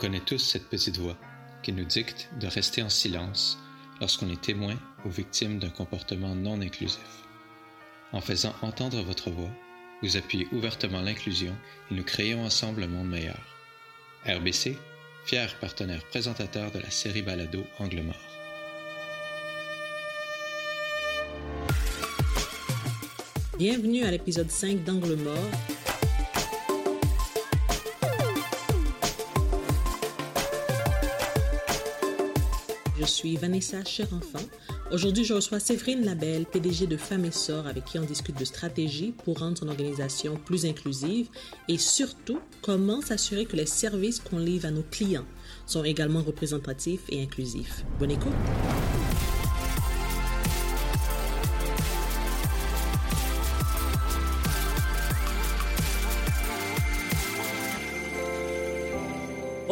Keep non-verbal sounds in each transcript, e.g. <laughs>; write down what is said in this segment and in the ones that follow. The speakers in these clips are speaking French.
connaît tous cette petite voix qui nous dicte de rester en silence lorsqu'on est témoin ou victime d'un comportement non inclusif. En faisant entendre votre voix, vous appuyez ouvertement l'inclusion et nous créons ensemble un monde meilleur. RBC, fier partenaire présentateur de la série Balado Angle Mort. Bienvenue à l'épisode 5 d'Angle Mort. Je suis Vanessa Cherenfant. Aujourd'hui, je reçois Séverine Labelle, PDG de Femmes et Sort, avec qui on discute de stratégie pour rendre son organisation plus inclusive et surtout comment s'assurer que les services qu'on livre à nos clients sont également représentatifs et inclusifs. Bonne écoute!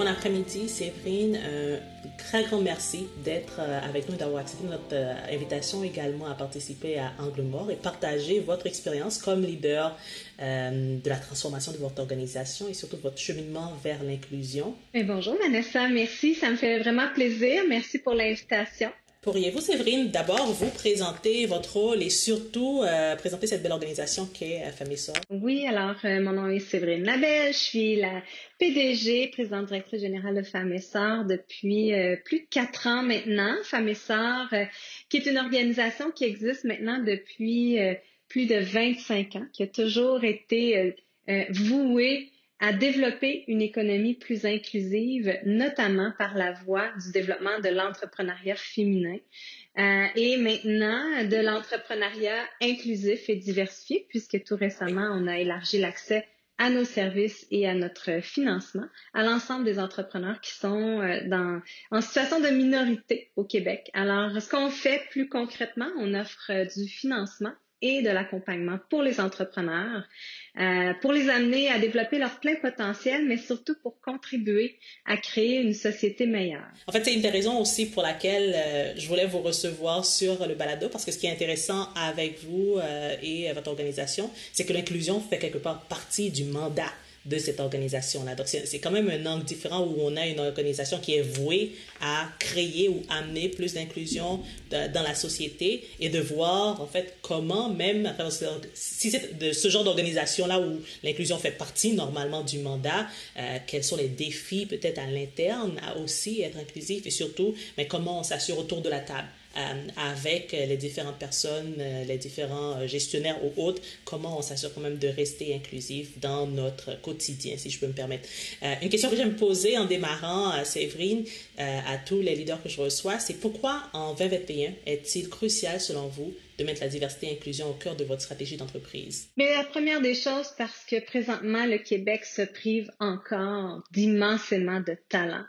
Après-midi, Séverine. Euh, très grand merci d'être euh, avec nous, d'avoir accepté notre euh, invitation également à participer à Angle Mort et partager votre expérience comme leader de la transformation de votre organisation et surtout votre cheminement vers l'inclusion. bonjour Vanessa, merci. Ça me fait vraiment plaisir. Merci pour l'invitation. Pourriez-vous, Séverine, d'abord vous présenter votre rôle et surtout euh, présenter cette belle organisation qu'est euh, Famille Sort? Oui, alors euh, mon nom est Séverine Labelle, je suis la PDG, présidente directrice générale de Femmes et Sœurs depuis plus de quatre ans maintenant. Femmes qui est une organisation qui existe maintenant depuis plus de 25 ans, qui a toujours été vouée à développer une économie plus inclusive, notamment par la voie du développement de l'entrepreneuriat féminin euh, et maintenant de l'entrepreneuriat inclusif et diversifié, puisque tout récemment, on a élargi l'accès à nos services et à notre financement à l'ensemble des entrepreneurs qui sont euh, dans, en situation de minorité au Québec. Alors, ce qu'on fait plus concrètement, on offre euh, du financement et de l'accompagnement pour les entrepreneurs, euh, pour les amener à développer leur plein potentiel, mais surtout pour contribuer à créer une société meilleure. En fait, c'est une des raisons aussi pour laquelle euh, je voulais vous recevoir sur le balado, parce que ce qui est intéressant avec vous euh, et votre organisation, c'est que l'inclusion fait quelque part partie du mandat de cette organisation-là. Donc, c'est quand même un angle différent où on a une organisation qui est vouée à créer ou amener plus d'inclusion dans la société et de voir, en fait, comment même, si c'est de ce genre d'organisation-là où l'inclusion fait partie normalement du mandat, euh, quels sont les défis peut-être à l'interne à aussi être inclusif et surtout, mais comment on s'assure autour de la table avec les différentes personnes, euh, les différents euh, gestionnaires ou autres, comment on s'assure quand même de rester inclusif dans notre quotidien, si je peux me permettre. une question que j'aime poser en démarrant, Séverine, à tous les leaders que je reçois, c'est pourquoi en 2021 est-il crucial selon vous de mettre la diversité et l'inclusion au cœur de votre stratégie d'entreprise? Mais la première des choses, parce que présentement, le Québec se prive encore d'immensément de talents.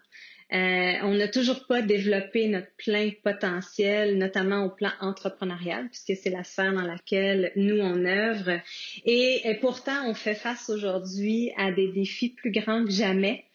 Euh, on n'a toujours pas développé notre plein potentiel, notamment au plan entrepreneurial, puisque c'est la sphère dans laquelle nous on œuvre. Et, pourtant, on fait face aujourd'hui à des défis plus grands que jamais.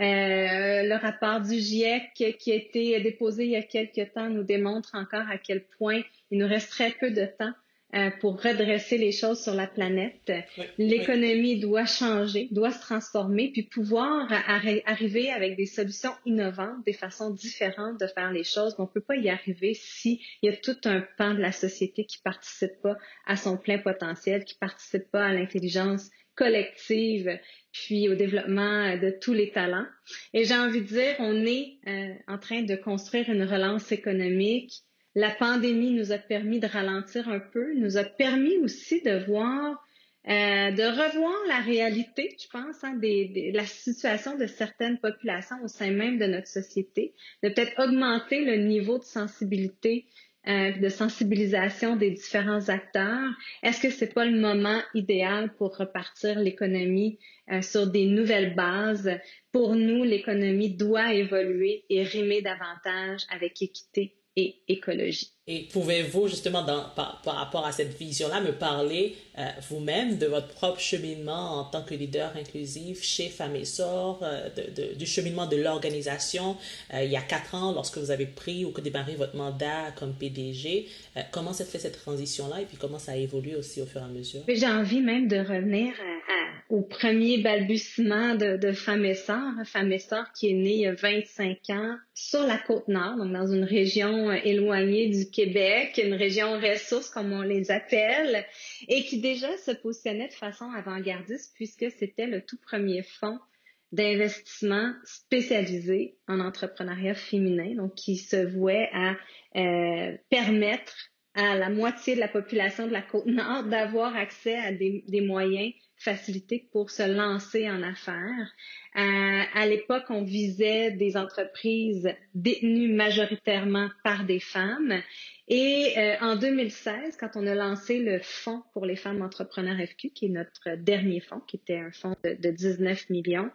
Euh, le rapport du GIEC qui a été déposé il y a quelques temps nous démontre encore à quel point il nous reste très peu de temps euh, pour redresser les choses sur la planète. L'économie doit changer, doit se transformer, puis pouvoir arriver avec des solutions innovantes, des façons différentes de faire les choses. On ne peut pas y arriver s'il y a tout un pan de la société qui participe pas à son plein potentiel, qui participe pas à l'intelligence collective, puis au développement de tous les talents. Et j'ai envie de dire, on est euh, en train de construire une relance économique la pandémie nous a permis de ralentir un peu, nous a permis aussi de voir, euh, de revoir la réalité, je pense, hein, la situation de certaines populations au sein même de notre société, de peut-être augmenter le niveau de sensibilité, euh, de sensibilisation des différents acteurs. Est-ce que c'est pas le moment idéal pour repartir l'économie euh, sur des nouvelles bases? Pour nous, l'économie doit évoluer et rimer davantage avec équité et écologie. Et pouvez-vous justement, dans, par, rapport à cette vision-là, me parler euh, vous-même de votre propre cheminement en tant que leader inclusif chez Femmes et Sort, euh, de, du cheminement de l'organisation euh, il y a quatre ans lorsque vous avez pris ou que démarré votre mandat comme PDG. comment s'est fait cette transition-là et puis comment ça a évolué aussi au fur et à mesure? J'ai envie même de revenir à au premier balbutiement de, de Femme et Sœur, qui est née il y a 25 ans sur la côte nord, donc dans une région euh, éloignée du Québec, une région ressource comme on les appelle, et qui déjà se positionnait de façon avant-gardiste puisque c'était le tout premier fonds d'investissement spécialisé en entrepreneuriat féminin, donc qui se vouait à euh, permettre à la moitié de la population de la côte nord d'avoir accès à des moyens facilité pour se lancer en affaires. Euh, à l'époque, on visait des entreprises détenues majoritairement par des femmes. Et euh, en 2016, quand on a lancé le fonds pour les femmes entrepreneurs FQ, qui est notre dernier fonds, qui était un fonds de, de 19 millions,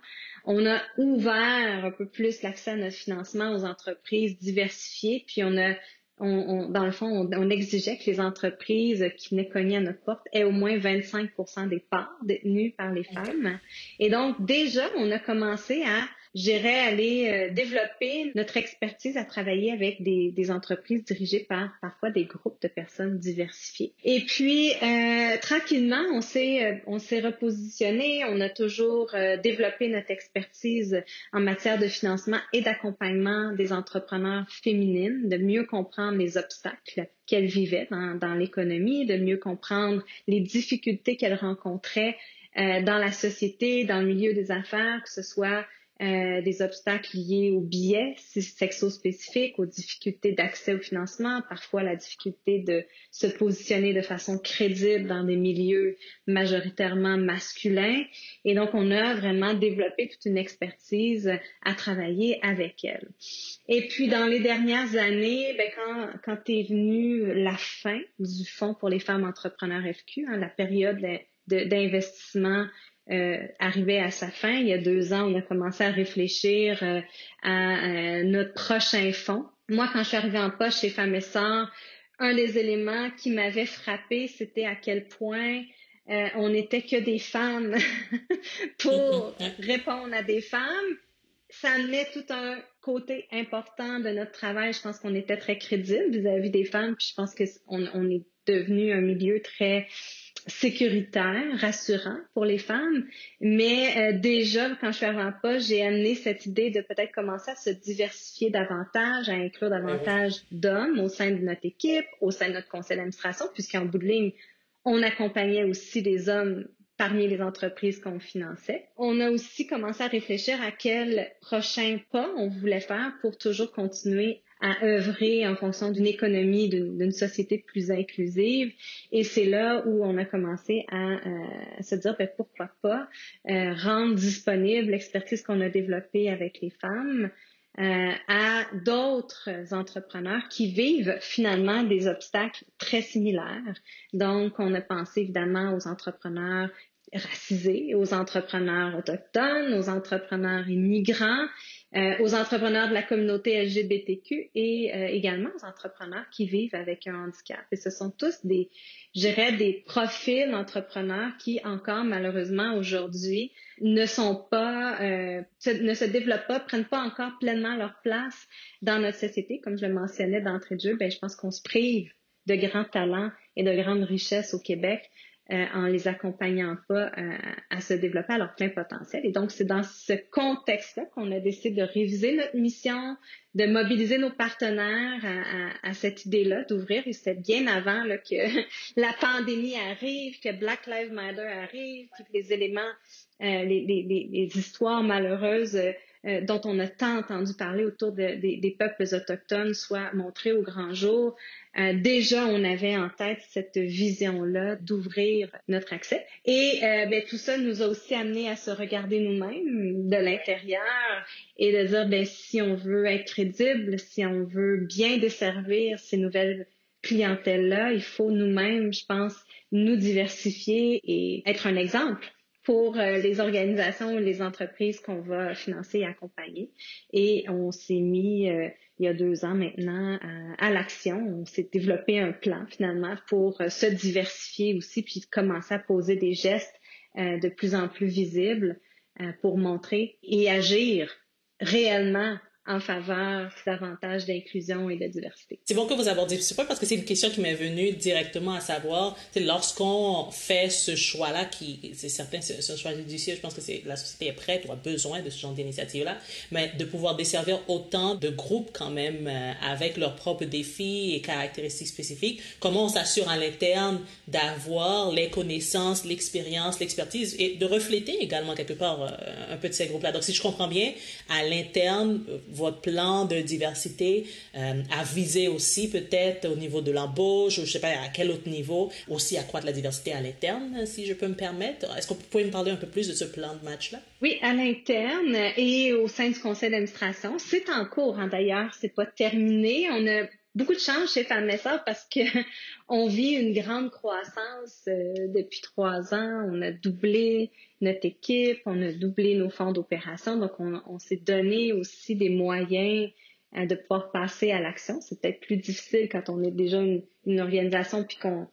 on a ouvert un peu plus l'accès à notre financement aux entreprises diversifiées, puis on a on, dans le fond, on, exigeait que les entreprises qui venaient cogner à notre porte aient au moins 25 des parts détenues par les femmes. Et donc, déjà, on a commencé à j'irais aller euh, développer notre expertise à travailler avec des, des, entreprises dirigées par parfois des groupes de personnes diversifiées. Et puis euh, tranquillement, on s'est euh, on s'est repositionné, on a toujours euh, développé notre expertise en matière de financement et d'accompagnement des entrepreneurs féminines, de mieux comprendre les obstacles qu'elles vivaient dans, dans l'économie, de mieux comprendre les difficultés qu'elles rencontraient euh, dans la société, dans le milieu des affaires, que ce soit euh, des obstacles liés aux biais sexo-spécifiques, aux difficultés d'accès au financement, parfois la difficulté de se positionner de façon crédible dans des milieux majoritairement masculins. Et donc, on a vraiment développé toute une expertise à travailler avec elles. Et puis, dans les dernières années, ben, quand, quand est venue la fin du Fonds pour les femmes entrepreneurs FQ, hein, la période d'investissement euh, arrivait à sa fin. Il y a deux ans, on a commencé à réfléchir euh, à, euh, notre prochain fonds. Moi, quand je suis arrivée en poche chez Femmes et Sœurs, un des éléments qui m'avait frappé, c'était à quel point euh, on n'était que des femmes <laughs> pour <laughs> répondre à des femmes. Ça amenait tout un côté important de notre travail. Je pense qu'on était très crédible vis-à-vis des femmes. Puis je pense qu'on on est devenu un milieu très sécuritaire, rassurant pour les femmes. Mais euh, déjà, quand je suis en poste, j'ai amené cette idée de peut-être commencer à se diversifier davantage, à inclure davantage d'hommes au sein de notre équipe, au sein de notre conseil d'administration, puisqu'en bout de ligne, on accompagnait aussi des hommes parmi les entreprises qu'on finançait. On a aussi commencé à réfléchir à quel prochain pas on voulait faire pour toujours continuer à œuvrer en fonction d'une économie, d'une société plus inclusive. Et c'est là où on a commencé à, euh, se dire ben, pourquoi pas euh, rendre disponible l'expertise qu'on a développée avec les femmes euh, à d'autres entrepreneurs qui vivent finalement des obstacles très similaires. Donc, on a pensé évidemment aux entrepreneurs racisés, aux entrepreneurs autochtones, aux entrepreneurs immigrants, euh, aux entrepreneurs de la communauté LGBTQ et euh, également aux entrepreneurs qui vivent avec un handicap. Et ce sont tous des, je dirais, des profils d'entrepreneurs qui encore malheureusement aujourd'hui ne sont pas, euh, ne se développent pas, prennent pas encore pleinement leur place dans notre société. Comme je le mentionnais d'entrée de jeu, ben, je pense qu'on se prive de grands talents et de grandes richesses au Québec euh, en les accompagnant pas euh, à se développer à leur plein potentiel. Et donc, c'est dans ce contexte-là qu'on a décidé de réviser notre mission, de mobiliser nos partenaires à, à, à cette idée-là, d'ouvrir. Et c'était bien avant là, que <laughs> la pandémie arrive, que Black Lives Matter arrive, que les éléments, euh, les, les, les, histoires malheureuses euh, dont on a tant entendu parler autour de, des peuples autochtones soient montrées au grand jour. Euh, déjà, on avait en tête cette vision-là d'ouvrir notre accès. Et euh, ben, tout ça nous a aussi amené à se regarder nous-mêmes de l'intérieur et de dire, ben, si on veut être crédible, si on veut bien desservir ces nouvelles clientèles-là, il faut nous-mêmes, je pense, nous diversifier et être un exemple pour euh, les organisations ou les entreprises qu'on va financer et accompagner. Et on s'est mis euh, il y a deux ans maintenant à, l'action. On s'est développé un plan finalement pour euh, se diversifier aussi, puis commencer à poser des gestes de plus en plus visibles pour montrer et agir réellement en faveur davantage d'inclusion et de diversité. C'est bon que vous abordez ce point parce que c'est une question qui m'est venue directement à savoir, lorsqu'on fait ce choix-là, qui c'est certain, c'est un choix judiciaire, je pense que c'est la société est prête ou a besoin de ce genre d'initiative-là, mais de pouvoir desservir autant de groupes quand même euh, avec leurs propres défis et caractéristiques spécifiques, comment on s'assure à l'interne d'avoir les connaissances, l'expérience, l'expertise et de refléter également quelque part euh, un peu de ces groupes-là. Donc si je comprends bien, à l'interne, votre plan de diversité euh, a visé aussi peut-être au niveau de l'embauche, ou je sais pas à quel autre niveau, aussi accroître la diversité à l'interne, si je peux me permettre. Est-ce que vous pouvez me parler un peu plus de ce plan de match-là? Oui, à l'interne et au sein du conseil d'administration. C'est en cours, hein, d'ailleurs, c'est pas terminé. On a beaucoup de chance chez Femmes parce que <laughs> on vit une grande croissance euh, depuis trois ans. On a doublé notre équipe, on a doublé nos fonds d'opération. Donc, on, s'est donné aussi des moyens euh, de pouvoir passer à l'action. C'est peut-être plus difficile quand on est déjà une, organisation puis qu'on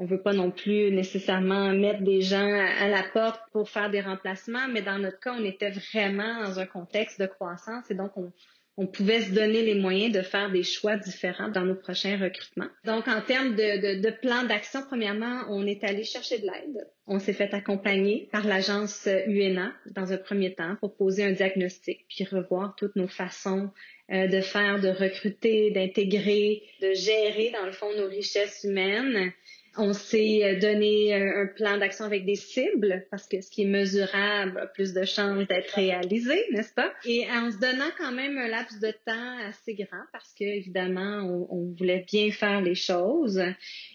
on veut pas non plus nécessairement mettre des gens à la porte pour faire des remplacements, mais dans notre cas, on était vraiment dans un contexte de croissance et donc on, on pouvait se donner les moyens de faire des choix différents dans nos prochains recrutements. Donc, en termes de, de, plan d'action, premièrement, on est allé chercher de l'aide. On s'est fait accompagner par l'agence UNA dans un premier temps pour poser un diagnostic, puis revoir toutes nos façons euh, de faire, de recruter, d'intégrer, de gérer, dans le fond, nos richesses humaines. On s'est euh, donné euh, un plan d'action avec des cibles parce que ce qui est mesurable a plus de chances d'être réalisé, n'est-ce pas? Et en se donnant quand même un laps de temps assez grand parce que évidemment on, on, voulait bien faire les choses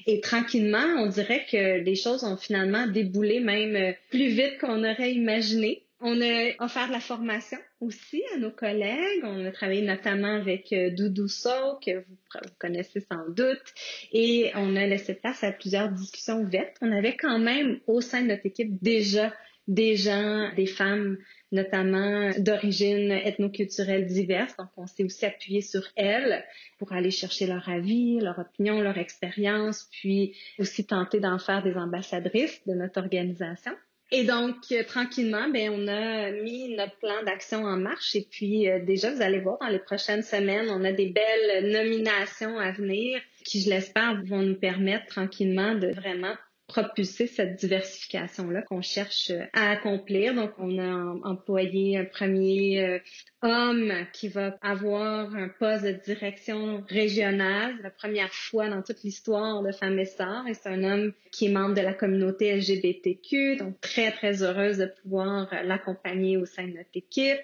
et tranquillement on dirait que les choses ont finalement déboulé même euh, plus vite qu'on aurait imaginé. On a offert de la formation aussi à nos collègues. On a travaillé notamment avec euh, Doudou So, que vous, connaissez sans doute, et on a laissé place à plusieurs discussions ouvertes. On avait quand même au sein de notre équipe déjà des gens, des femmes notamment d'origine ethnoculturelle diverse. Donc, on s'est aussi appuyé sur elles pour aller chercher leur avis, leur opinion, leur expérience, puis aussi tenter d'en faire des ambassadrices de notre organisation. Et donc, euh, tranquillement, ben, on a mis notre plan d'action en marche. Et puis, euh, déjà, vous allez voir, dans les prochaines semaines, on a des belles nominations à venir qui, je l'espère, vont nous permettre tranquillement de vraiment propulser cette diversification-là qu'on cherche euh, à accomplir. Donc, on a employé un premier euh, homme qui va avoir un poste de direction régionale, la première fois dans toute l'histoire de Femmes et. Et c'est un homme qui est membre de la communauté LGBTQ, donc très, très heureuse de pouvoir euh, l'accompagner au sein de notre équipe.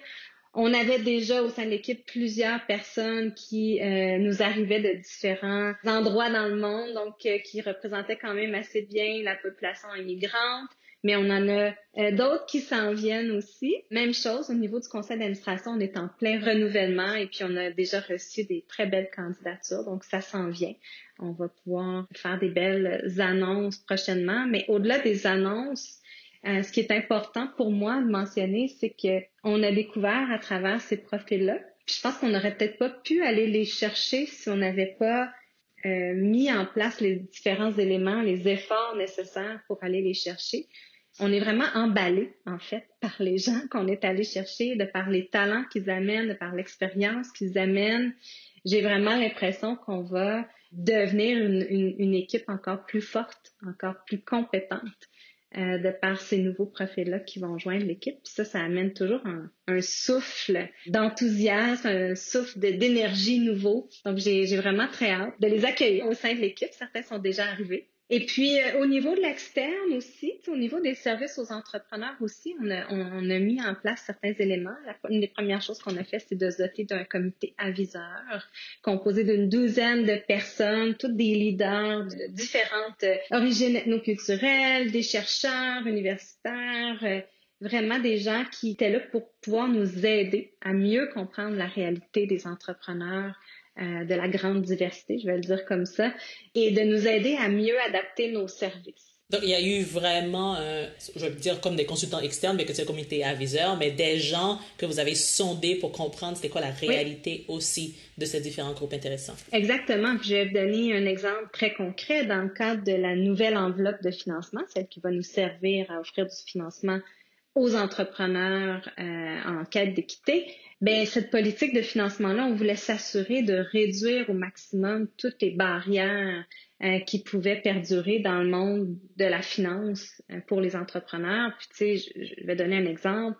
On avait déjà au sein de l'équipe plusieurs personnes qui euh, nous arrivaient de différents endroits dans le monde, donc euh, qui représentaient quand même assez bien la population immigrante. Mais on en a euh, d'autres qui s'en viennent aussi. Même chose au niveau du conseil d'administration, on est en plein renouvellement et puis on a déjà reçu des très belles candidatures, donc ça s'en vient. On va pouvoir faire des belles annonces prochainement. Mais au-delà des annonces, euh, ce qui est important pour moi de mentionner, c'est que on a découvert à travers ces profils-là. Je pense qu'on n'aurait peut-être pas pu aller les chercher si on n'avait pas euh, mis en place les différents éléments, les efforts nécessaires pour aller les chercher. On est vraiment emballé, en fait, par les gens qu'on est allé chercher, de par les talents qu'ils amènent, de par l'expérience qu'ils amènent. J'ai vraiment l'impression qu'on va devenir une, une équipe encore plus forte, encore plus compétente. Euh, de par ces nouveaux profils-là qui vont joindre l'équipe. Ça, ça amène toujours un, un souffle d'enthousiasme, un souffle d'énergie nouveau. Donc, j'ai vraiment très hâte de les accueillir au sein de l'équipe. Certains sont déjà arrivés. Et puis, euh, au niveau de l'externe aussi, au niveau des services aux entrepreneurs aussi, on a, mis en place certains éléments. une des premières choses qu'on a fait, c'est de se doter d'un comité aviseur composé d'une douzaine de personnes, toutes des leaders de différentes euh, origines ethnoculturelles, des chercheurs universitaires, euh, vraiment des gens qui étaient là pour pouvoir nous aider à mieux comprendre la réalité des entrepreneurs euh, de la grande diversité, je vais le dire comme ça, et de nous aider à mieux adapter nos services. Donc, il y a eu vraiment, je vais dire comme des consultants externes, mais que c'est le comité aviseur, mais des gens que vous avez sondés pour comprendre c'était quoi la réalité aussi de ces différents groupes intéressants. Exactement. je vais vous donner un exemple très concret dans le cadre de la nouvelle enveloppe de financement, celle qui va nous servir à offrir du financement aux entrepreneurs euh, en quête d'équité, ben cette politique de financement-là, on voulait s'assurer de réduire au maximum toutes les barrières euh, qui pouvaient perdurer dans le monde de la finance euh, pour les entrepreneurs. Puis tu sais, je, vais donner un exemple.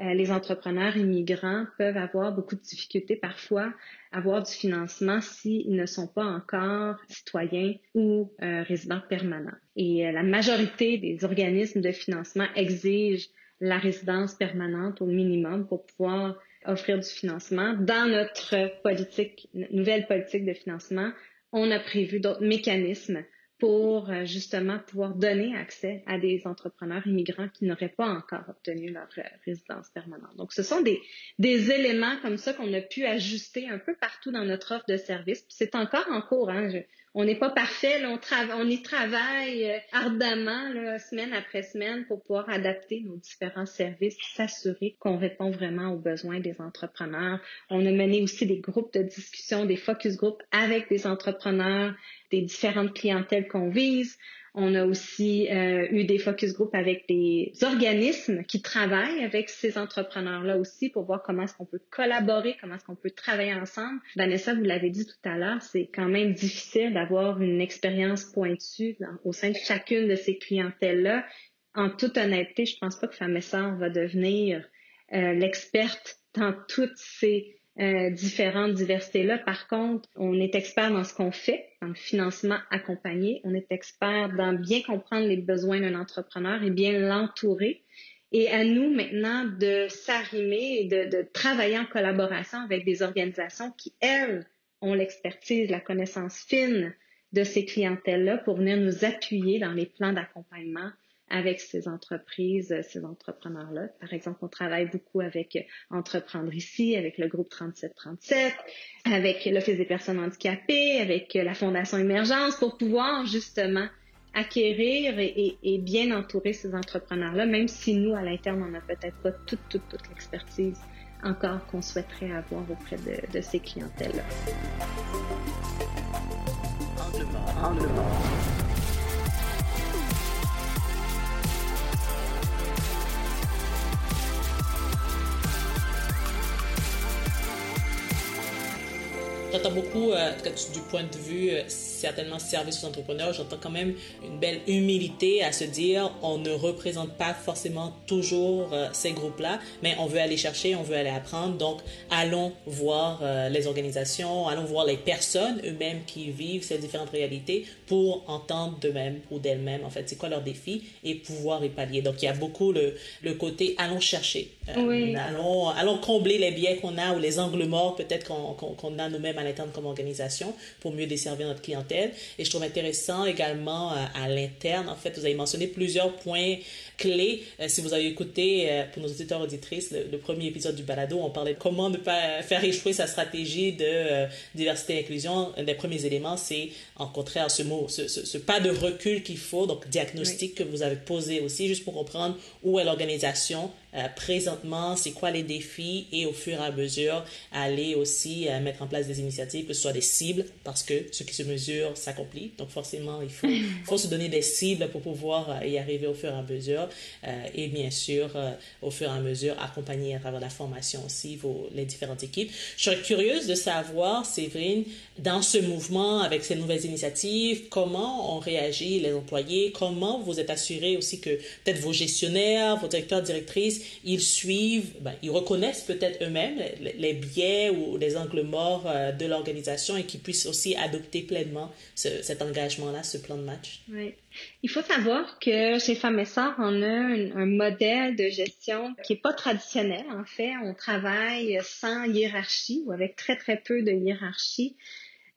les entrepreneurs immigrants peuvent avoir beaucoup de difficultés parfois à avoir du financement s'ils ne sont pas encore citoyens ou résidents permanents. Et la majorité des organismes de financement exigent la résidence permanente au minimum pour pouvoir offrir du financement. Dans notre politique, nouvelle politique de financement, on a prévu d'autres mécanismes pour euh, justement pouvoir donner accès à des entrepreneurs immigrants qui n'auraient pas encore obtenu leur euh, résidence permanente. Donc, ce sont des, des éléments comme ça qu'on a pu ajuster un peu partout dans notre offre de service. C'est encore en cours. Hein? On n'est pas parfait, on, y travaille euh, ardemment, semaine après semaine, pour pouvoir adapter nos différents services, s'assurer qu'on répond vraiment aux besoins des entrepreneurs. On a mené aussi des groupes de discussion, des focus groups avec des entrepreneurs, des différentes clientèles qu'on vise. On a aussi euh, eu des focus groups avec des organismes qui travaillent avec ces entrepreneurs-là aussi pour voir comment est-ce qu'on peut collaborer, comment est-ce qu'on peut travailler ensemble. Vanessa, vous l'avez dit tout à l'heure, c'est quand même difficile d'avoir une expérience pointue au sein de chacune de ces clientèles-là. En toute honnêteté, je pense pas que Famessor va devenir euh, l'experte dans toutes ces euh, différentes diversités-là. Par contre, on est expert dans ce qu'on fait, dans le financement accompagné. On est expert dans bien comprendre les besoins d'un entrepreneur et bien l'entourer. Et à nous maintenant de s'arrimer et de, de travailler en collaboration avec des organisations qui, elles, ont l'expertise, la connaissance fine de ces clientèles-là pour venir nous appuyer dans les plans d'accompagnement avec ces entreprises, ces entrepreneurs-là. Par exemple, on travaille beaucoup avec euh, Entreprendre ici, avec le groupe 3737, avec l'Office des personnes handicapées, avec euh, la Fondation Émergence pour pouvoir justement acquérir et, bien entourer ces entrepreneurs-là, même si nous, à l'interne, on n'a peut-être pas toute, toute, toute l'expertise encore qu'on souhaiterait avoir auprès de, de ces clientèles-là. J'entends beaucoup, euh, du point de vue euh, certainement service aux entrepreneurs, j'entends quand même une belle humilité à se dire on ne représente pas forcément toujours euh, ces groupes-là, mais on veut aller chercher, on veut aller apprendre. Donc, allons voir les organisations, allons voir les personnes eux-mêmes qui vivent ces différentes réalités pour entendre d'eux-mêmes ou d'elles-mêmes, en fait, c'est quoi leur défi et pouvoir y pallier. Donc, il y a beaucoup le, le côté allons chercher, allons, allons combler les biais qu'on a ou les angles morts peut-être qu'on a nous-mêmes à l'interne comme organisation pour mieux desservir notre clientèle. Et je trouve intéressant également euh, à l'interne, en fait, vous avez mentionné plusieurs points clés. Euh, si vous avez écouté, euh, pour nos auditeurs auditrices, le, premier épisode du balado, on parlait de comment ne pas faire échouer sa stratégie de diversité et inclusion. Un des premiers éléments, c'est en contraire ce mot, ce, pas de recul qu'il faut, donc diagnostic que vous avez posé aussi, juste pour comprendre où est l'organisation présentement, c'est quoi les défis et au fur et à mesure, aller aussi euh, mettre en place des initiatives, que ce soit des cibles, parce que ce qui se mesure s'accomplit. Donc forcément, il faut, <laughs> faut se donner des cibles pour pouvoir euh, y arriver au fur et à mesure. et bien sûr, au fur et à mesure, accompagner à travers la formation aussi vos, les différentes équipes. Je serais curieuse de savoir, Séverine, dans ce mouvement, avec ces nouvelles initiatives, comment ont réagi les employés, comment vous êtes assuré aussi que peut-être vos gestionnaires, vos directeurs, directrices, ils suivent, ben, ils reconnaissent peut-être eux-mêmes les, biais ou les angles morts euh, de l'organisation et qu'ils puissent aussi adopter pleinement cet engagement-là, ce plan de match. Oui. Il faut savoir que chez Femmes et Sœurs, on a un, modèle de gestion qui est pas traditionnel. En fait, on travaille sans hiérarchie ou avec très très peu de hiérarchie.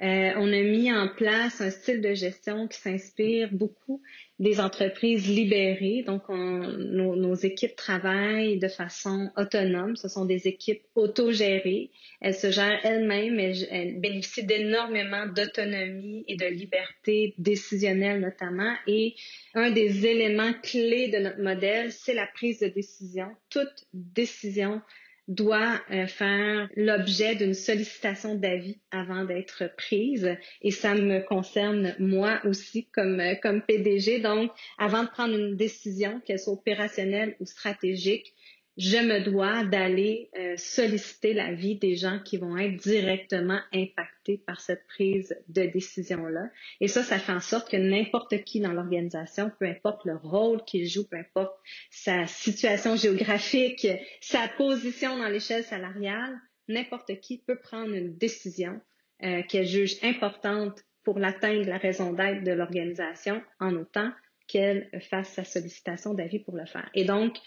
Euh, on a mis en place un style de gestion qui s'inspire beaucoup des entreprises libérées. Donc, nos, équipes travaillent de façon autonome. Ce sont des équipes autogérées. Elles se gèrent elles-mêmes. Elles, bénéficient d'énormément d'autonomie et de liberté décisionnelle notamment. Et un des éléments clés de notre modèle, c'est la prise de décision. Toute décision doit euh, faire l'objet d'une sollicitation d'avis avant d'être prise. Et ça me concerne moi aussi comme euh, comme PDG donc avant de prendre une décision qu'elle soit opérationnelle ou stratégique je me dois d'aller euh, solliciter l'avis des gens qui vont être directement impactés par cette prise de décision-là. Et ça, ça fait en sorte que n'importe qui dans l'organisation, peu importe le rôle qu'il joue, peu importe sa situation géographique, sa position dans l'échelle salariale, n'importe qui peut prendre une décision euh, qu'elle juge importante pour l'atteindre la raison d'être de l'organisation en autant qu'elle fasse sa sollicitation d'avis pour le faire. Et donc,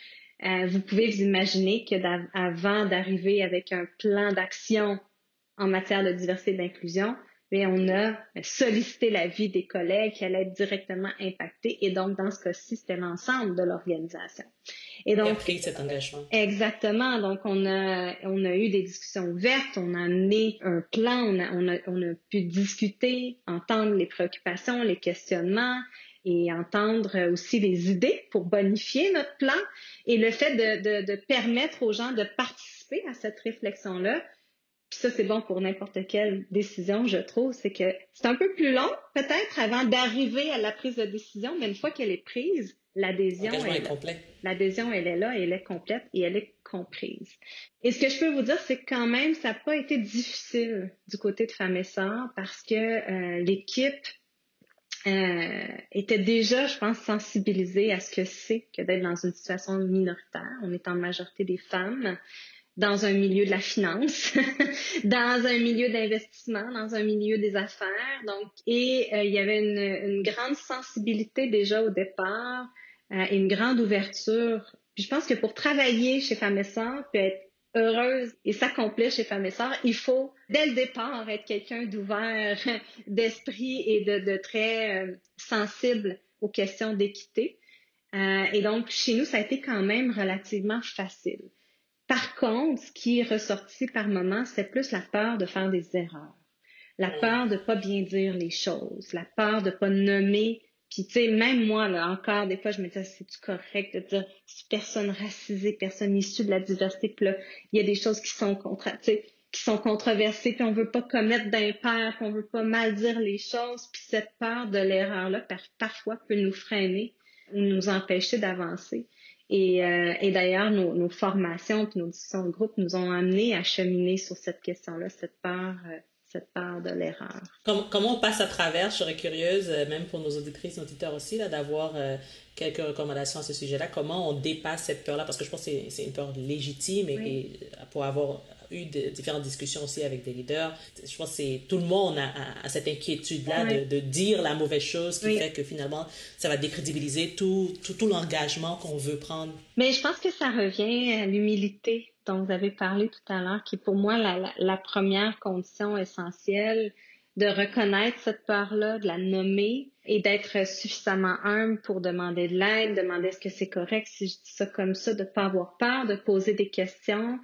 euh, vous pouvez vous imaginer que avant d'arriver avec un plan d'action en matière de diversité et d'inclusion, mais on a sollicité l'avis des collègues qui allaient être directement impactés. Et donc, dans ce cas-ci, c'était l'ensemble de l'organisation. Et donc, pris cet engagement. Exactement. Donc, on a, on a eu des discussions ouvertes, on a amené un plan, on a, on a, on a pu discuter, entendre les préoccupations, les questionnements, et entendre aussi les idées pour bonifier notre plan et le fait de, de, permettre aux gens de participer à cette réflexion-là. Puis ça, c'est bon pour n'importe quelle décision, je trouve. C'est que c'est un peu plus long, peut-être, avant d'arriver à la prise de décision, mais une fois qu'elle est prise, l'adhésion est, est L'adhésion, elle est là, elle est complète et elle est comprise. Et ce que je peux vous dire, c'est que quand même, ça n'a pas été difficile du côté de Femmes et Sœurs parce que euh, l'équipe euh, était déjà, je pense, sensibilisé à ce que c'est que d'être dans une situation minoritaire. On est en majorité des femmes dans un milieu de la finance, <laughs> dans un milieu d'investissement, dans un milieu des affaires. Donc, et euh, il y avait une, une, grande sensibilité déjà au départ euh, une grande ouverture. Puis je pense que pour travailler chez Femmes et peut être heureuse et s'accomplir chez Femmes et Sœurs, il faut, dès le départ, être quelqu'un d'ouvert <laughs> d'esprit et de, de très euh, sensible aux questions d'équité. Euh, et donc, chez nous, ça a été quand même relativement facile. Par contre, ce qui est ressorti par moments, c'est plus la peur de faire des erreurs, la peur de pas bien dire les choses, la peur de pas nommer puis, tu sais, même moi, là, encore, des fois, je me dis, c'est-tu correct de dire personne racisée, personne issue de la diversité, puis là, il y a des choses qui sont contre, qui sont controversées, puis on veut pas commettre d'impair, puis on veut pas mal dire les choses, puis cette peur de l'erreur-là, parfois, peut nous freiner ou nous empêcher d'avancer. Et, euh, et d'ailleurs, nos, nos, formations puis nos discussions de groupe nous ont amenés à cheminer sur cette question-là, cette peur cette part de l'erreur. Comment, on passe à travers, je serais curieuse, euh, même pour nos auditrices, nos auditeurs aussi, là, d'avoir euh, quelques recommandations à ce sujet-là. Comment on dépasse cette peur-là? Parce que je pense que c'est une peur légitime et, pour avoir eu de, différentes discussions aussi avec des leaders, je pense que tout le monde a, cette inquiétude-là de, de, dire la mauvaise chose qui fait que finalement, ça va décrédibiliser tout, tout, tout l'engagement qu'on veut prendre. Mais je pense que ça revient à l'humilité dont vous avez parlé tout à l'heure, qui est pour moi la, première condition essentielle de reconnaître cette peur-là, de la nommer et d'être suffisamment humble pour demander de l'aide, demander est-ce que c'est correct si je dis ça comme ça, de pas avoir peur, de poser des questions.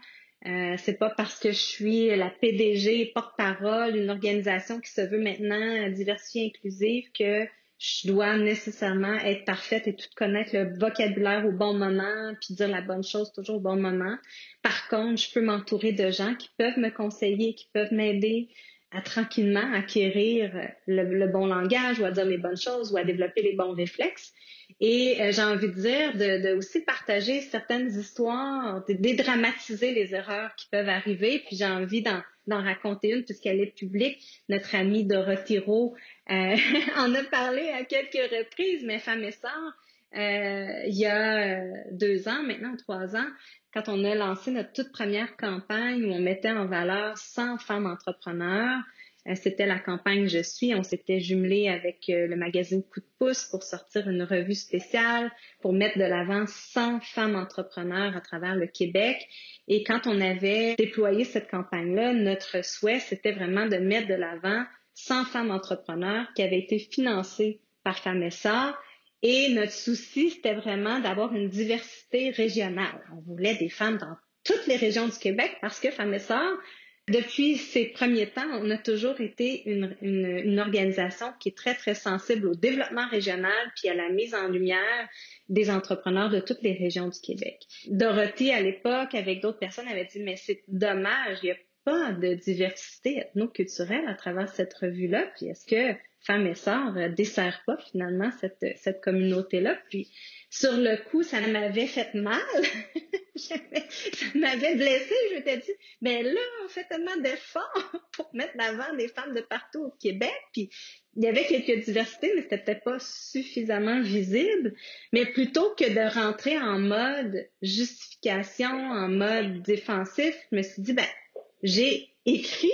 Euh, c'est pas parce que je suis la PDG, porte-parole d'une organisation qui se veut maintenant diversifiée inclusive que je dois nécessairement être parfaite et tout connaître le vocabulaire au bon moment, puis dire la bonne chose toujours au bon moment. Par contre, je peux m'entourer de gens qui peuvent me conseiller, qui peuvent m'aider à tranquillement acquérir le, bon langage ou à dire les bonnes choses ou à développer les bons réflexes. Et euh, j'ai envie de dire de, de, aussi partager certaines histoires, de dédramatiser les erreurs qui peuvent arriver. Puis j'ai envie d'en, raconter une puisqu'elle est publique. Notre amie Dorothy Rowe euh, <laughs> en a parlé à quelques reprises, mais femme et sœurs, euh, il y a deux ans, maintenant trois ans, quand on a lancé notre toute première campagne où on mettait en valeur 100 femmes entrepreneurs. Euh, c'était la campagne Je suis. On s'était jumelé avec euh, le magazine Coup de pouce pour sortir une revue spéciale pour mettre de l'avant 100 femmes entrepreneurs à travers le Québec. Et quand on avait déployé cette campagne-là, notre souhait, c'était vraiment de mettre de l'avant 100 femmes entrepreneurs qui avaient été financées par FAMESA et notre souci, c'était vraiment d'avoir une diversité régionale. On voulait des femmes dans toutes les régions du Québec parce que Sœurs, Depuis ces premiers temps, on a toujours été une, une, organisation qui est très, très sensible au développement régional puis à la mise en lumière des entrepreneurs de toutes les régions du Québec. Dorothy, à l'époque, avec d'autres personnes, avait dit, mais c'est dommage, il a pas de diversité ethno-culturelle à travers cette revue-là. Puis est-ce que Femmes et Sœurs ne dessert pas finalement cette, cette communauté-là? Puis sur le coup, ça m'avait fait mal. <laughs> ça m'avait blessée. Je m'étais dit, mais là, on fait tellement d'efforts <laughs> pour mettre l'avant des femmes de partout au Québec. Puis il y avait quelques diversités, mais c'était peut-être pas suffisamment visible. Mais plutôt que de rentrer en mode justification, en mode défensif, je me suis dit, ben, j'ai écrit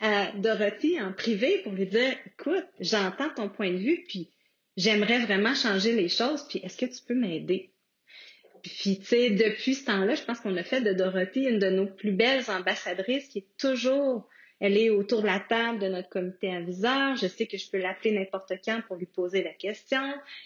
à Dorothy en privé pour lui dire, écoute, j'entends ton point de vue, puis j'aimerais vraiment changer les choses, puis est-ce que tu peux m'aider? Puis, tu sais, depuis ce temps-là, je pense qu'on a fait de Dorothy une de nos plus belles ambassadrices qui est toujours, elle est autour de la table de notre comité aviseur. Je sais que je peux l'appeler n'importe quand pour lui poser la question.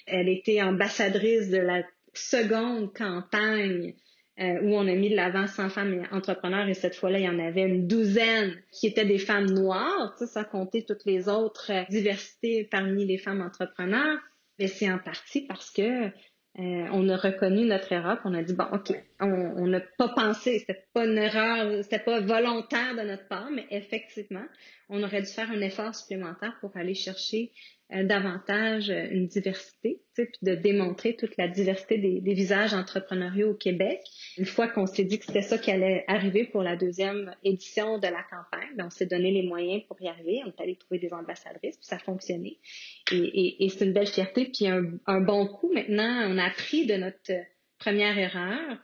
Elle était ambassadrice de la seconde campagne euh, où on a mis de l'avant 100 femmes entrepreneurs et cette fois-là, il y en avait une douzaine qui étaient des femmes noires, ça, comptait toutes les autres euh, diversités parmi les femmes entrepreneurs. Mais c'est en partie parce que euh, on a reconnu notre erreur, on a dit bon, ok, on n'a pas pensé, c'était pas une erreur, c'était pas volontaire de notre part, mais effectivement, on aurait dû faire un effort supplémentaire pour aller chercher euh, davantage euh, une diversité, puis de démontrer toute la diversité des, visages entrepreneuriaux au Québec. Une fois qu'on s'est dit que c'était ça qui allait arriver pour la deuxième édition de la campagne, ben, on s'est donné les moyens pour y arriver. On est allé trouver des ambassadrices, puis ça a fonctionné. Et, c'est une belle fierté, puis un, un bon coup. Maintenant, on a appris de notre première erreur.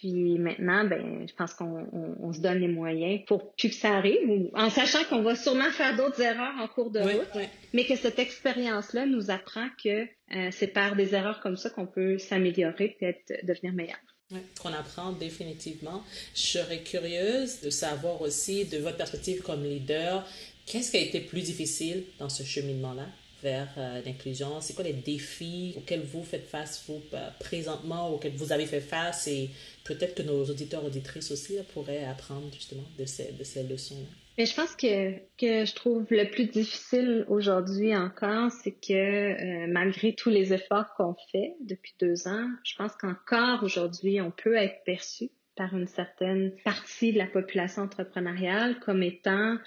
Puis maintenant, ben, je pense qu'on on, se donne les moyens pour plus que ça arrive, en sachant qu'on va sûrement faire d'autres erreurs en cours de route, mais que cette expérience-là nous apprend que euh, c'est par des erreurs comme ça qu'on peut s'améliorer et être, devenir meilleur. Oui, qu'on apprend définitivement. Je serais curieuse de savoir aussi, de votre perspective comme leader, qu'est-ce qui a été plus difficile dans ce cheminement-là? Vers euh, l'inclusion? C'est quoi les défis auxquels vous faites face, vous, euh, présentement, auxquels vous avez fait face? Et peut-être que nos auditeurs, auditrices aussi pourraient apprendre justement de ces, de ces leçons-là? Mais je pense que, que je trouve le plus difficile aujourd'hui encore, c'est que euh, malgré tous les efforts qu'on fait depuis deux ans, je pense qu'encore aujourd'hui, on peut être perçu par une certaine partie de la population entrepreneuriale comme étant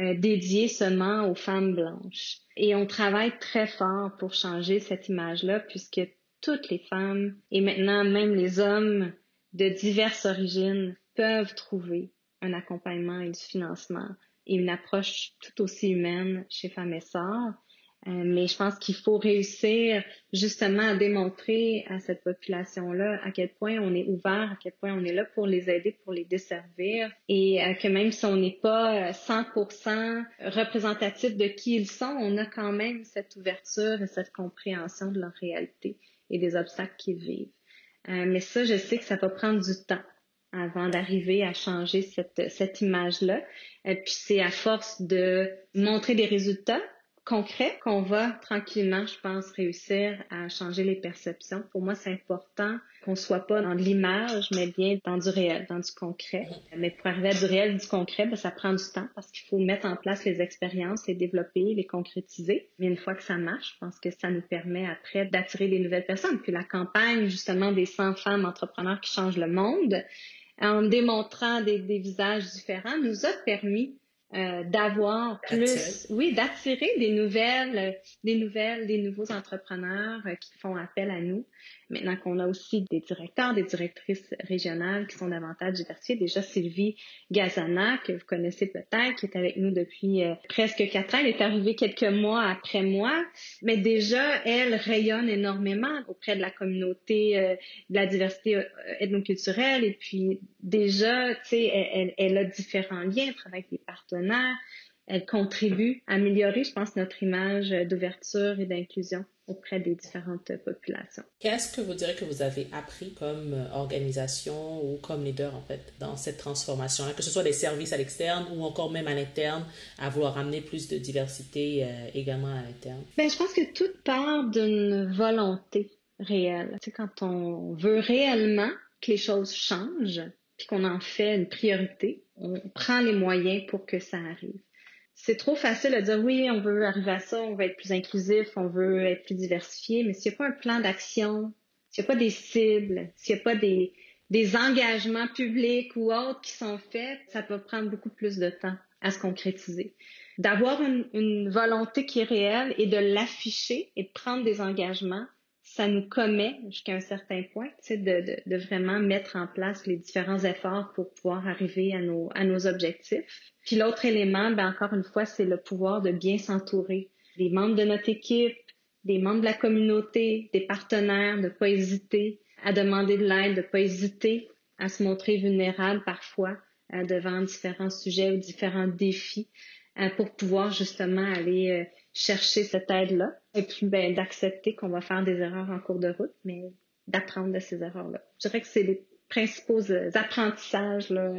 euh, dédié seulement aux femmes blanches. Et on travaille très fort pour changer cette image-là, puisque toutes les femmes, et maintenant même les hommes de diverses origines, peuvent trouver un accompagnement et du financement et une approche tout aussi humaine chez Femmes et Sœurs. Euh, mais je pense qu'il faut réussir justement à démontrer à cette population-là à quel point on est ouvert, à quel point on est là pour les aider, pour les desservir et euh, que même si on n'est pas 100% représentatif de qui ils sont, on a quand même cette ouverture et cette compréhension de leur réalité et des obstacles qu'ils vivent. Euh, mais ça, je sais que ça va prendre du temps avant d'arriver à changer cette, cette image-là. puis c'est à force de montrer des résultats, concret qu'on va tranquillement, je pense, réussir à changer les perceptions. Pour moi, c'est important qu'on soit pas dans l'image, mais bien dans du réel, dans du concret. Mais pour arriver à du réel, du concret, ben, ça prend du temps parce qu'il faut mettre en place les expériences, les développer, les concrétiser. Mais une fois que ça marche, je pense que ça nous permet après d'attirer des nouvelles personnes. Puis la campagne, justement, des 100 femmes entrepreneurs qui changent le monde, en démontrant des, des visages différents, nous a permis euh, d'avoir plus, oui, d'attirer des nouvelles, des nouvelles, des nouveaux entrepreneurs euh, qui font appel à nous. Maintenant qu'on a aussi des directeurs, des directrices régionales qui sont davantage diversifiés. Déjà, Sylvie Gazana, que vous connaissez peut-être, qui est avec nous depuis euh, presque quatre ans. Elle est arrivée quelques mois après moi, mais déjà, elle rayonne énormément auprès de la communauté de la diversité ethnoculturelle. Et puis, déjà, tu sais, elle, a différents liens, avec des partenaires elle contribue à améliorer, je pense, notre image d'ouverture et d'inclusion auprès des différentes populations. Qu'est-ce que vous direz que vous avez appris comme organisation ou comme leader, en fait, dans cette transformation, que ce soit des services à l'externe ou encore même à l'interne, à vouloir amener plus de diversité euh, également à l'interne? Ben, je pense que tout part d'une volonté réelle. C'est quand on veut réellement que les choses changent, puis qu'on en fait une priorité, on prend les moyens pour que ça arrive. C'est trop facile de dire oui, on veut arriver à ça, on veut être plus inclusif, on veut être plus diversifié, mais s'il n'y a pas un plan d'action, s'il n'y a pas des cibles, s'il n'y a pas des, engagements publics ou autres qui sont faits, ça peut prendre beaucoup plus de temps à se concrétiser. D'avoir une, une volonté qui est réelle et de l'afficher et de prendre des engagements, ça nous commet jusqu'à un certain point, de, de, de, vraiment mettre en place les différents efforts pour pouvoir arriver à nos, à nos objectifs. Puis l'autre élément, ben encore une fois, c'est le pouvoir de bien s'entourer des membres de notre équipe, des membres de la communauté, des partenaires, de pas hésiter à demander de l'aide, de pas hésiter à se montrer vulnérable parfois euh, devant différents sujets ou différents défis pour pouvoir justement aller euh, chercher cette aide-là. Et puis, ben, d'accepter qu'on va faire des erreurs en cours de route, mais d'apprendre de ces erreurs-là. Je dirais que c'est les principaux apprentissages là,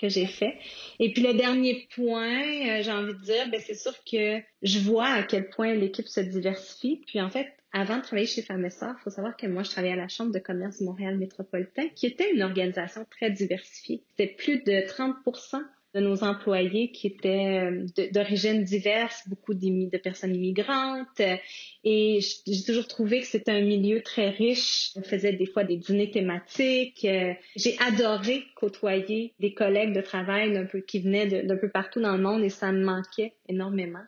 que j'ai fait. Et puis le dernier point, j'ai envie de dire, ben, c'est sûr que je vois à quel point l'équipe se diversifie. Puis en fait, avant de travailler chez Femmes il faut savoir que moi, je travaillais à la Chambre de commerce Montréal métropolitain, qui était une organisation très diversifiée. C'était plus de 30 de nos employés qui étaient euh, d'origine diverse, beaucoup de personnes immigrantes. Et j'ai toujours trouvé que c'était un milieu très riche. On faisait des fois des dîners thématiques. Euh, j'ai adoré côtoyer des collègues de travail d'un peu, qui venaient d'un peu partout dans le monde et ça me manquait énormément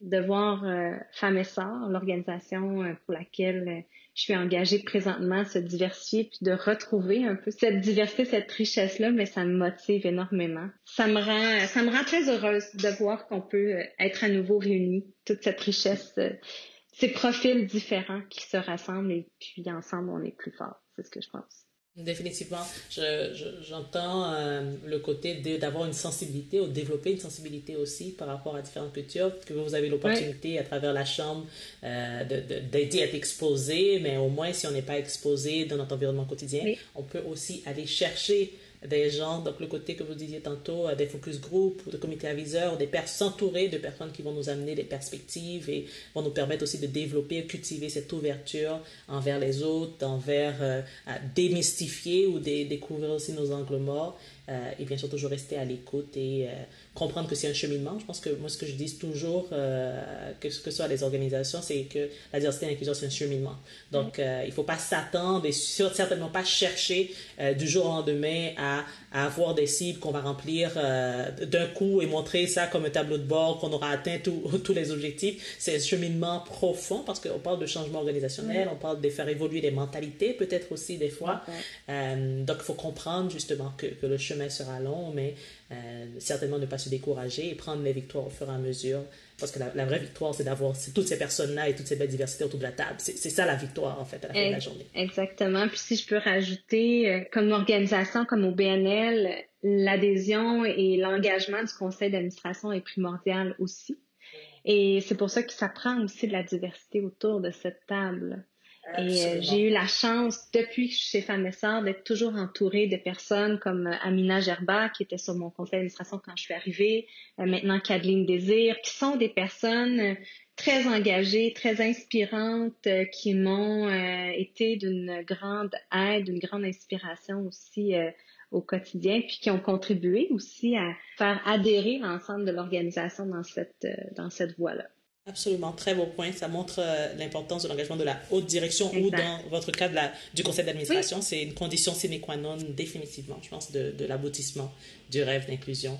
de voir euh, Femmes et Sœurs, l'organisation pour laquelle je suis engagée présentement, se diversifier puis de retrouver un peu cette diversité, cette richesse-là, mais ça me motive énormément. Ça me rend, ça me rend très heureuse de voir qu'on peut être à nouveau réunis, toute cette richesse, ces profils différents qui se rassemblent et puis ensemble on est plus fort. C'est ce que je pense. Définitivement, j'entends euh, le côté d'avoir une sensibilité ou développer une sensibilité aussi par rapport à différentes cultures, que vous avez l'opportunité à travers la chambre euh, d'aider à être exposé, mais au moins si on n'est pas exposé dans notre environnement quotidien, on peut aussi aller chercher des gens, donc le côté que vous disiez tantôt, euh, des focus group ou de comités aviseurs, des personnes s'entourer de personnes qui vont nous amener des perspectives et vont nous permettre aussi de développer, cultiver cette ouverture envers les autres, envers euh, démystifier ou découvrir aussi nos angles morts. Euh, et bien sûr toujours rester à l'écoute et comprendre que c'est un cheminement. Je pense que moi, ce que je dis toujours, que ce que soit les organisations, c'est que la diversité et l'inclusion, c'est un cheminement. Donc, il ne faut pas s'attendre et certainement pas chercher du jour au lendemain à, avoir des cibles qu'on va remplir euh, d'un coup et montrer ça comme un tableau de bord, qu'on aura atteint <laughs> tous les objectifs. C'est un cheminement profond parce qu'on parle de changement organisationnel, on parle de faire évoluer les mentalités peut-être aussi des fois. Euh, donc, il faut comprendre justement que, que, le chemin sera long, mais euh, certainement ne pas se décourager et prendre les victoires au fur et à mesure. Parce que la, vraie victoire, c'est d'avoir toutes ces personnes-là et toutes ces belles diversités autour de la table. C'est ça la victoire, en fait, à la fin de la journée. Exactement. Puis si je peux rajouter, euh, comme organisation, comme au BNL, l'adhésion et l'engagement du conseil d'administration est primordial aussi. Et c'est pour ça que ça prend aussi de la diversité autour de cette table. Et euh, j'ai eu la chance, depuis que je suis chez Femmes et d'être toujours entourée de personnes comme euh, Amina Gerba, qui était sur mon conseil d'administration quand je suis arrivée, euh, maintenant Kadeline Désir, qui sont des personnes très engagées, très inspirantes, qui m'ont été d'une grande aide, d'une grande inspiration aussi au quotidien, puis qui ont contribué aussi à faire adhérer l'ensemble de l'organisation dans cette, dans cette voie-là. Absolument, très beau point. Ça montre euh, l'importance de l'engagement de la haute direction ou dans votre cas de la, du conseil d'administration. C'est une condition sine qua non définitivement, je pense, de, de l'aboutissement du rêve d'inclusion.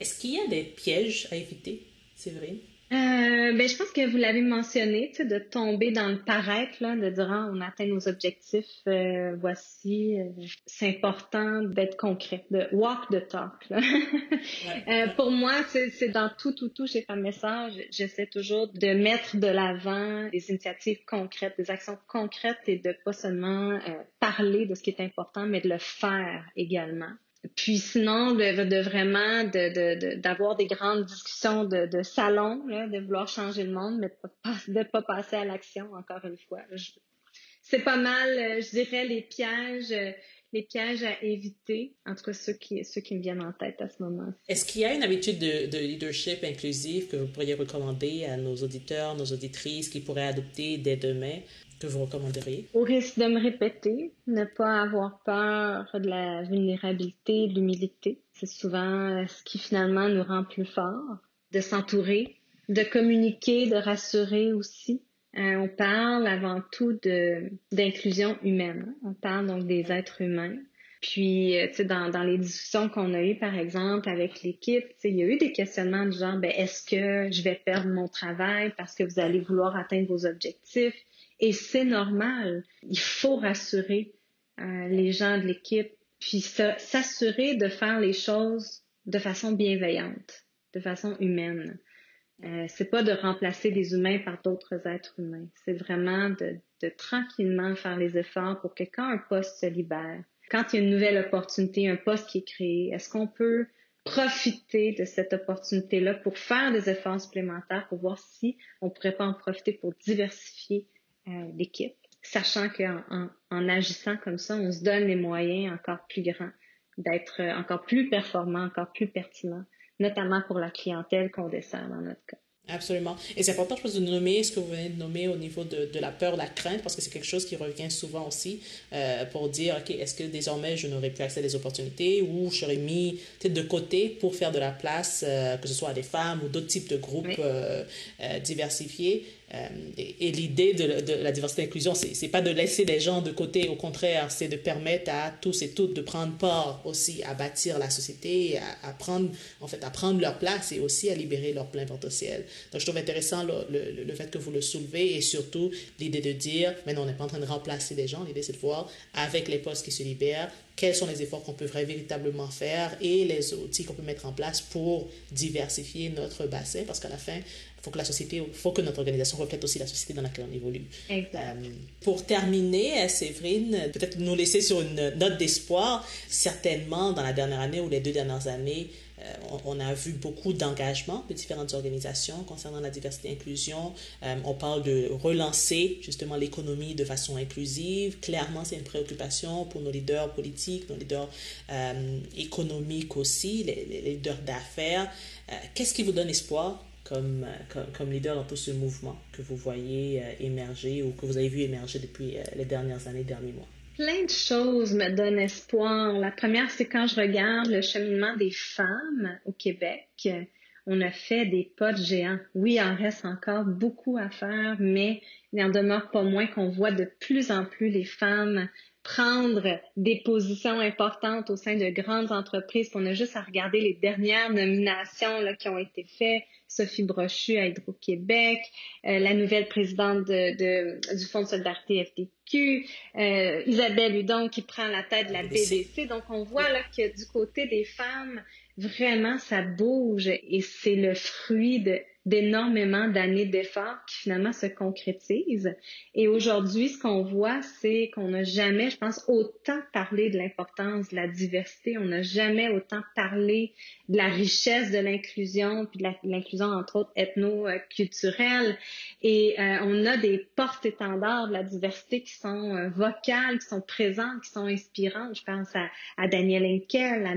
Est-ce qu'il y a des pièges à éviter, Séverine? Euh, ben, je pense que vous l'avez mentionné, de tomber dans le paraître, là, de dire ah, on atteint nos objectifs, euh, voici, euh, c'est important d'être concret, de walk the talk. Là. <laughs> euh, pour moi, c'est dans tout, tout, tout chez Femmes Message, j'essaie toujours de mettre de l'avant des initiatives concrètes, des actions concrètes et de pas seulement euh, parler de ce qui est important, mais de le faire également. Puis sinon, de, de vraiment d'avoir de, des grandes discussions de, salon, de vouloir changer le monde, mais de ne pas, passer à l'action, encore une fois. C'est pas mal, euh, je dirais, les pièges, euh, les pièges à éviter, en tout cas ceux qui, ceux qui me viennent en tête à ce moment. Est-ce qu'il y a une habitude de, de, leadership inclusif que vous pourriez recommander à nos auditeurs, nos auditrices qui pourraient adopter dès demain? Que recommanderiez? Au risque de me répéter, ne pas avoir peur de la vulnérabilité, de l'humilité. C'est souvent ce qui finalement nous rend plus forts. De s'entourer, de communiquer, de rassurer aussi. Euh, on parle avant tout d'inclusion humaine. On parle donc des êtres humains. Puis, euh, tu sais, dans, dans les discussions qu'on a eues, par exemple, avec l'équipe, tu sais, il y a eu des questionnements du genre, ben, est-ce que je vais perdre mon travail parce que vous allez vouloir atteindre vos objectifs? Et c'est normal. Il faut rassurer euh, les gens de l'équipe, puis s'assurer de faire les choses de façon bienveillante, de façon humaine. Euh, c'est pas de remplacer des humains par d'autres êtres humains. C'est vraiment de, de, tranquillement faire les efforts pour que quand un poste se libère, quand il y a une nouvelle opportunité, un poste qui est créé, est-ce qu'on peut profiter de cette opportunité-là pour faire des efforts supplémentaires pour voir si on pourrait pas en profiter pour diversifier euh, l'équipe, sachant qu'en en, en agissant comme ça, on se donne les moyens encore plus grands d'être encore plus performant, encore plus pertinent notamment pour la clientèle qu'on dessert dans notre cas. Absolument. Et c'est important, je pense, de nommer ce que vous venez de nommer au niveau de, de la peur, la crainte, parce que c'est quelque chose qui revient souvent aussi euh, pour dire, OK, est-ce que désormais je n'aurai plus accès à des opportunités ou je serai mis de côté pour faire de la place, euh, que ce soit à des femmes ou d'autres types de groupes euh, euh, diversifiés. Euh, et, l'idée de, la diversité et l'inclusion, c'est pas de laisser les gens de côté, au contraire, c'est de permettre à tous et toutes de prendre part aussi à bâtir la société, à, prendre, en fait, à prendre leur place et aussi à libérer leur plein potentiel. Donc, je trouve intéressant le fait que vous le soulevez et surtout l'idée de dire, mais non, on n'est pas en train de remplacer les gens, l'idée c'est de voir avec les postes qui se libèrent, quels sont les efforts qu'on peut véritablement faire et les outils qu'on peut mettre en place pour diversifier notre bassin, parce qu'à la fin, faut que la société, faut que notre organisation reflète aussi la société dans laquelle on évolue. Euh, pour terminer, euh, Séverine, peut-être nous laisser sur une note d'espoir. Certainement, dans la dernière année ou les deux dernières années, euh, on, on, a vu beaucoup d'engagement de différentes organisations concernant la diversité et l'inclusion. Euh, on parle de relancer justement l'économie de façon inclusive. Clairement, c'est une préoccupation pour nos leaders politiques, nos leaders euh, économiques aussi, les, les leaders d'affaires. Euh, Qu'est-ce qui vous donne espoir comme, comme, comme, leader dans tout ce mouvement que vous voyez euh, émerger ou que vous avez vu émerger depuis euh, les dernières années, derniers mois? Plein de choses me donnent espoir. La première, c'est quand je regarde le cheminement des femmes au Québec. On a fait des pas de géants. Oui, il en reste encore beaucoup à faire, mais il n'en demeure pas moins qu'on voit de plus en plus les femmes prendre des positions importantes au sein de grandes entreprises. On a juste à regarder les dernières nominations qui ont été faites. Sophie Brochu à Hydro-Québec, euh, la nouvelle présidente de, de, du Fonds de solidarité FTQ, euh, Isabelle Hudon qui prend la tête de la BDC. Donc, on voit là que du côté des femmes, vraiment, ça bouge et c'est le fruit de d'énormément d'années d'efforts qui finalement se concrétisent. Et aujourd'hui, ce qu'on voit, c'est qu'on n'a jamais, je pense, autant parlé de l'importance de la diversité, on n'a jamais autant parlé de la richesse de l'inclusion, puis de l'inclusion entre autres ethno-culturelle. Et euh, on a des porte-étendards de la diversité qui sont euh, vocales, qui sont présentes, qui sont inspirantes. Je pense à, à Daniel Henkel, à,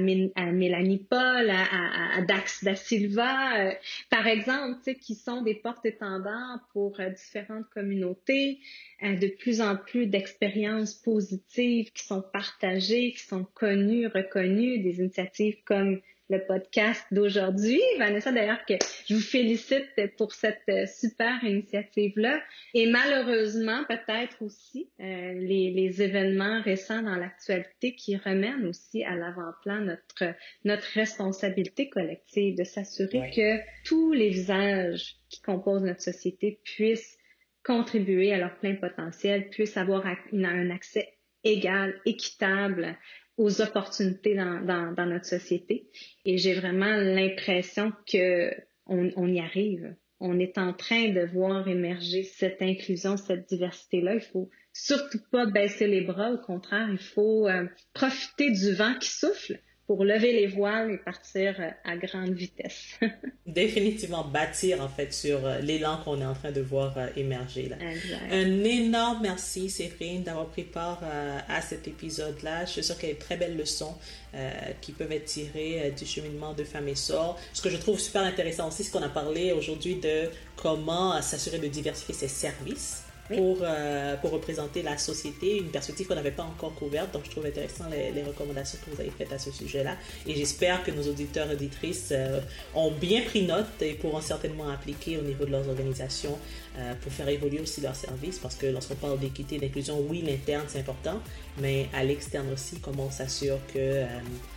Mélanie Paul, à, à Dax da Silva, euh, par exemple qui sont des porte-étendards pour euh, différentes communautés, euh, de plus en plus d'expériences positives qui sont partagées, qui sont connues, reconnues, des initiatives comme le podcast d'aujourd'hui. Vanessa, d'ailleurs, que je vous félicite pour cette euh, super initiative-là. Et malheureusement, peut-être aussi euh, les, les, événements récents dans l'actualité qui remènent aussi à l'avant-plan notre, notre responsabilité collective de s'assurer ouais. que tous les visages qui composent notre société puissent contribuer à leur plein potentiel, puissent avoir un accès égal, équitable aux opportunités dans, notre société. Et j'ai vraiment l'impression que on, y arrive. On est en train de voir émerger cette inclusion, cette diversité-là. Il faut surtout pas baisser les bras. Au contraire, il faut euh, profiter du vent qui souffle pour lever les voiles et partir euh, à grande vitesse. <laughs> Définitivement bâtir en fait sur euh, l'élan qu'on est en train de voir euh, émerger là. Exact. Un énorme merci Séverine d'avoir pris part à cet épisode-là. Je suis sûre qu'il y a de très belles leçons euh, qui peuvent être tirées du cheminement de femmes et sort. Ce que je trouve super intéressant aussi, c'est qu'on a parlé aujourd'hui de comment s'assurer de diversifier ses services pour, euh, pour représenter la société, une perspective qu'on n'avait pas encore couverte. Donc, je trouve intéressant les, les, recommandations que vous avez faites à ce sujet-là. Et j'espère que nos auditeurs et auditrices euh, ont bien pris note et pourront certainement appliquer au niveau de leurs organisations euh, pour faire évoluer aussi leurs services. Parce que lorsqu'on parle d'équité et d'inclusion, oui, l'interne, c'est important, mais à l'externe aussi, comment on s'assure que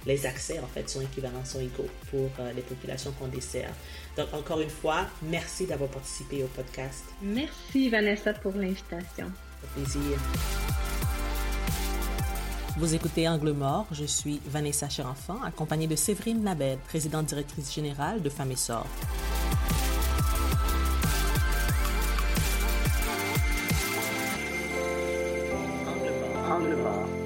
les accès, en fait, sont équivalents, sont égaux pour les populations qu'on dessert. Donc, encore une fois, merci d'avoir participé au podcast. Merci, Vanessa, pour l'invitation. plaisir. Vous écoutez Angle Mort, je suis Vanessa Cherenfant, accompagnée de Séverine Nabed, présidente directrice générale de Femmes et Sort. Angle Mort. Angle Mort.